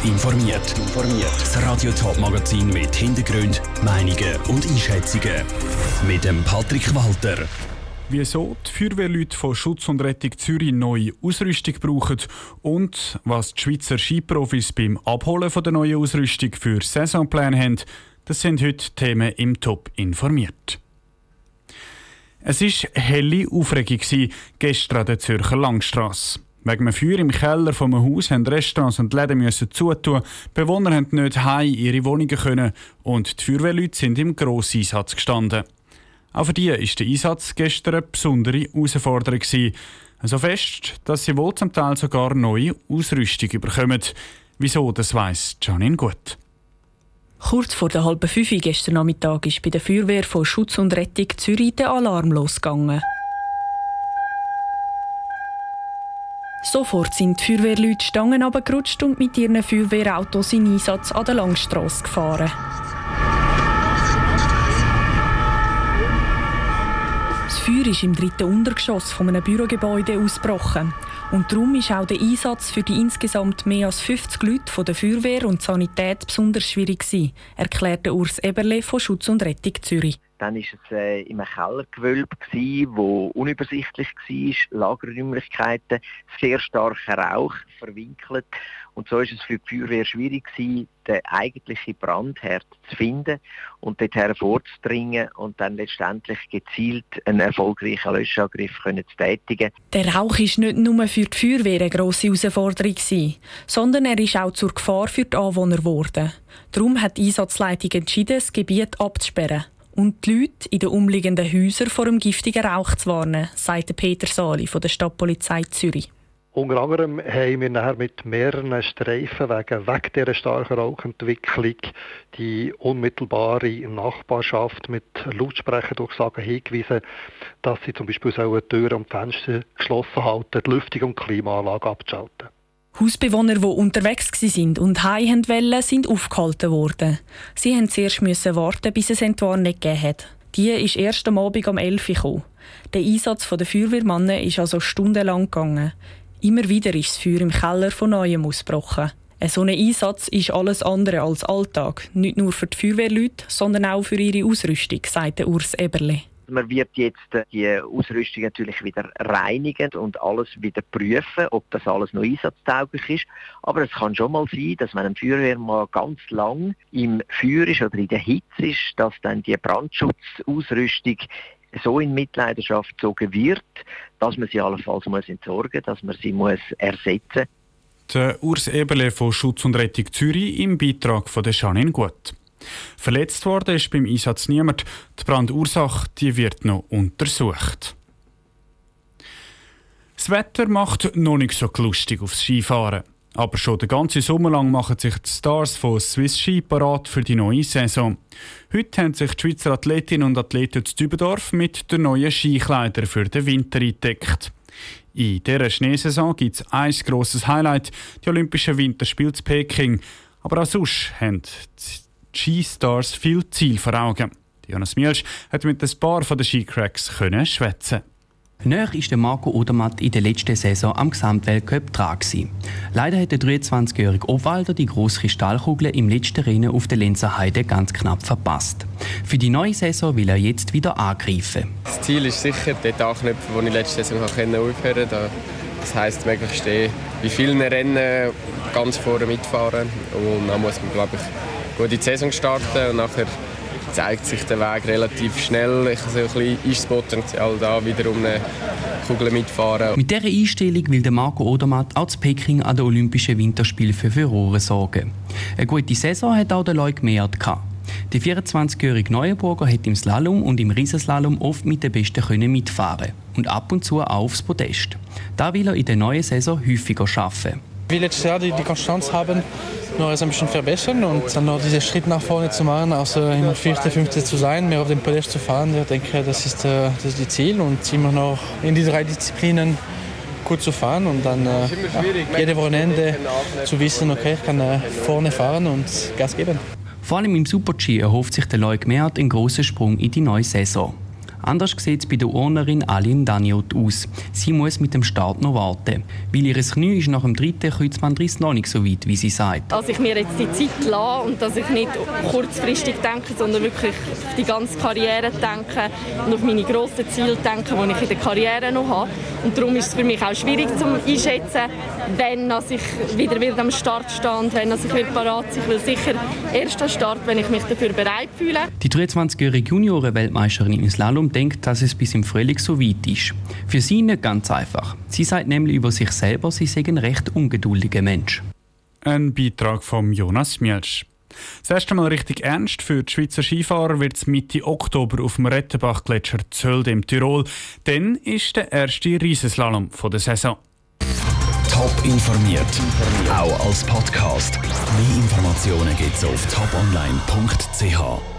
Top informiert. Das Radio Top Magazin mit Hintergrund, Meinungen und Einschätzungen mit dem Patrick Walter. Wieso die Feuerwehrleute von Schutz und Rettung Zürich neue Ausrüstung brauchen und was die Schweizer Skiprofis beim Abholen von der neuen Ausrüstung für Saisonplan haben, das sind heute Themen im Top informiert. Es war helle Aufregung gestern an der Zürcher Langstrasse. Wegen einem Feuer im Keller von einem Haus mussten Restaurants und Läden müssen zutun. Bewohner konnten nicht heim ihre Wohnungen können und die Feuerwehrleute sind im Grosseinsatz gestanden. Auch für die war der Einsatz gestern eine besondere Herausforderung. So fest, dass sie wohl zum Teil sogar neue Ausrüstung bekommen. Wieso, das weiss Janine gut. Kurz vor der halben fünf gestern Nachmittag ist bei der Feuerwehr von Schutz und Rettung Zürich der Alarm losgegangen. Sofort sind die Feuerwehrleute Stangen runtergerutscht und mit ihren Feuerwehrautos in Einsatz an der Langstrasse gefahren. Das Feuer ist im dritten Untergeschoss von einem Bürogebäude ausgebrochen. Und darum ist auch der Einsatz für die insgesamt mehr als 50 Leute von der Feuerwehr und Sanität besonders schwierig gewesen, erklärte Urs Eberle von Schutz und Rettung Zürich. Dann war es äh, im Kellergewölbe, gewesen, wo unübersichtlich war, Lagerräumlichkeiten, sehr starker Rauch, verwinkelt. Und so ist es für die Feuerwehr schwierig gewesen, den eigentlichen Brandherd zu finden und dorthin vorzudringen und dann letztendlich gezielt einen erfolgreichen Löschangriff zu tätigen. Der Rauch ist nicht nur für die Feuerwehr eine grosse Herausforderung gewesen, sondern er ist auch zur Gefahr für die Anwohner geworden. Darum hat die Einsatzleitung entschieden, das Gebiet abzusperren und die Leute in den umliegenden Häusern vor dem giftigen Rauch zu warnen, sagt Peter Sali von der Stadtpolizei Zürich. Unter anderem haben wir nachher mit mehreren Streifen wegen, wegen dieser starken Rauchentwicklung die unmittelbare Nachbarschaft mit Lautsprecherdurchsagen hingewiesen, dass sie zum Beispiel Türen und Fenster geschlossen halten, die Lüftung und Klimaanlage abzuschalten. Hausbewohner, die unterwegs waren und heim wollten, sind aufgehalten worden. Sie mussten zuerst warten, bis es Entwarnung gegeben hat. Die ist erst am Abend um 11 Uhr gekommen. Der Einsatz der Feuerwehrmannen ist also stundenlang gegangen. Immer wieder ist das Feuer im Keller von Neuem ausgebrochen. Ein solcher Einsatz ist alles andere als Alltag. Nicht nur für die Feuerwehrleute, sondern auch für ihre Ausrüstung, sagt Urs Eberle. Man wird jetzt äh, die Ausrüstung natürlich wieder reinigen und alles wieder prüfen, ob das alles noch einsatztauglich ist. Aber es kann schon mal sein, dass wenn ein Feuerwehr mal ganz lang im Feuer ist oder in der Hitze ist, dass dann die Brandschutzausrüstung so in Mitleidenschaft gezogen wird, dass man sie allenfalls muss entsorgen dass man sie muss ersetzen muss. Urs Eberle von Schutz und Rettung Zürich im Beitrag von Janine Gut. Verletzt worden ist beim Einsatz niemand. Die Brandursache die wird noch untersucht. Das Wetter macht noch nicht so lustig aufs Skifahren. Aber schon den ganzen Sommer lang machen sich die Stars von Swiss Ski parat für die neue Saison. Heute haben sich die Schweizer Athletinnen und Athleten zu Dübendorf mit den neuen Skikleidern für den Winter entdeckt. In dieser Schneesaison gibt es ein grosses Highlight, die Olympischen Winterspiele zu Peking. Aber auch sonst haben die Skistars viel Ziel vor Augen. Jonas Mielsch hat mit ein paar von den Skicracks schwätzen. Näher ist Marco Odermatt in der letzten Saison am Gesamtweltcup dran. Leider hat der 23-jährige Obwalder die grosse Kristallkugel im letzten Rennen auf der Lenzer Heide ganz knapp verpasst. Für die neue Saison will er jetzt wieder angreifen. Das Ziel ist sicher, dort anknüpfen, wo ich letzte Saison aufhören konnte. Das heisst, möglichst bei vielen Rennen ganz vorne mitfahren. Und dann muss man, glaube ich, gut in die Saison starten und nachher zeigt sich der Weg relativ schnell. Ich habe so ein bisschen das Potenzial da, wieder um eine Kugel mitfahren. Mit dieser Einstellung will Marco Odermatt auch zu Peking an den Olympischen Winterspielen für Furore sorgen. Eine gute Saison hat auch der Leuk Meert gehabt. Der 24-jährige Neuenburger hat im Slalom und im Riesenslalom oft mit den Besten mitfahren und ab und zu auch aufs Podest. Da will er in der neuen Saison häufiger schaffen. Will letztes Jahr die, die Konstanz haben, noch ein bisschen verbessern und dann noch diesen Schritt nach vorne zu machen, also im vierten, fünften zu sein, mehr auf dem Podest zu fahren. Ich denke, das ist, äh, das ist das Ziel und immer noch in die drei Disziplinen gut zu fahren und dann äh, ja, jede Wochenende zu wissen, okay, ich kann äh, vorne fahren und Gas geben. Vor allem im Super-G erhofft sich der Leuk Meert einen großen Sprung in die neue Saison. Anders sieht es bei der Urnerin Aline Daniot aus. Sie muss mit dem Start noch warten. Weil ihr Knie ist nach dem dritten Kreuzbandriss noch nicht so weit, wie sie sagt. Dass ich mir jetzt die Zeit lasse und dass ich nicht kurzfristig denke, sondern wirklich auf die ganze Karriere denke und auf meine grossen Ziele denke, die ich in der Karriere noch habe. Und darum ist es für mich auch schwierig zu einschätzen, wenn ich wieder am Start stand, wenn ich wieder parat sein will. Sicher erster Start, wenn ich mich dafür bereit fühle. Die 23-jährige Junioren-Weltmeisterin im Slalom denkt, dass es bis im Frühling so weit ist. Für sie nicht ganz einfach. Sie sagt nämlich über sich selber, sie sei ein recht ungeduldiger Mensch. Ein Beitrag von Jonas Mielsch. Das erste Mal richtig ernst für die Schweizer Skifahrer wird es Mitte Oktober auf dem Rettenbach-Gletscher Zölde im Tirol. Dann ist der erste Riesenslalom der Saison. Top informiert, auch als Podcast. Mehr Informationen gibt es auf toponline.ch.